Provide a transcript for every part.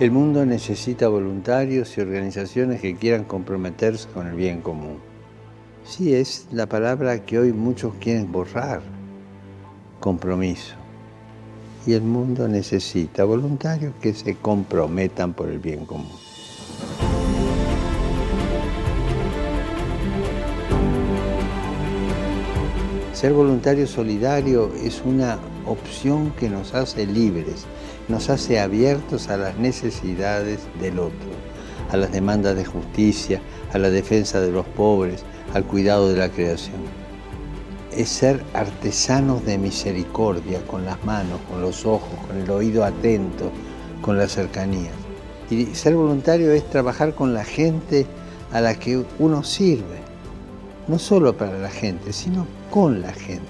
El mundo necesita voluntarios y organizaciones que quieran comprometerse con el bien común. Sí, es la palabra que hoy muchos quieren borrar, compromiso. Y el mundo necesita voluntarios que se comprometan por el bien común. Ser voluntario solidario es una opción que nos hace libres, nos hace abiertos a las necesidades del otro, a las demandas de justicia, a la defensa de los pobres, al cuidado de la creación. Es ser artesanos de misericordia con las manos, con los ojos, con el oído atento, con la cercanía. Y ser voluntario es trabajar con la gente a la que uno sirve, no solo para la gente, sino con la gente,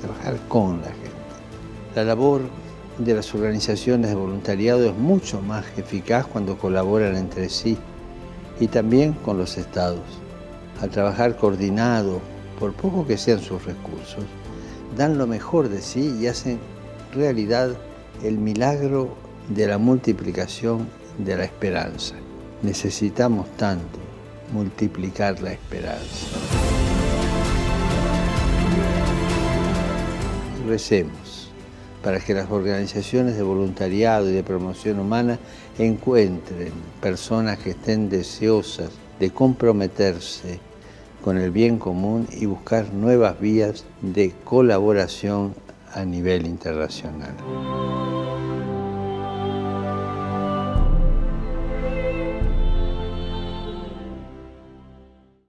trabajar con la gente. La labor de las organizaciones de voluntariado es mucho más eficaz cuando colaboran entre sí y también con los estados. Al trabajar coordinado, por poco que sean sus recursos, dan lo mejor de sí y hacen realidad el milagro de la multiplicación de la esperanza. Necesitamos tanto multiplicar la esperanza. recemos para que las organizaciones de voluntariado y de promoción humana encuentren personas que estén deseosas de comprometerse con el bien común y buscar nuevas vías de colaboración a nivel internacional.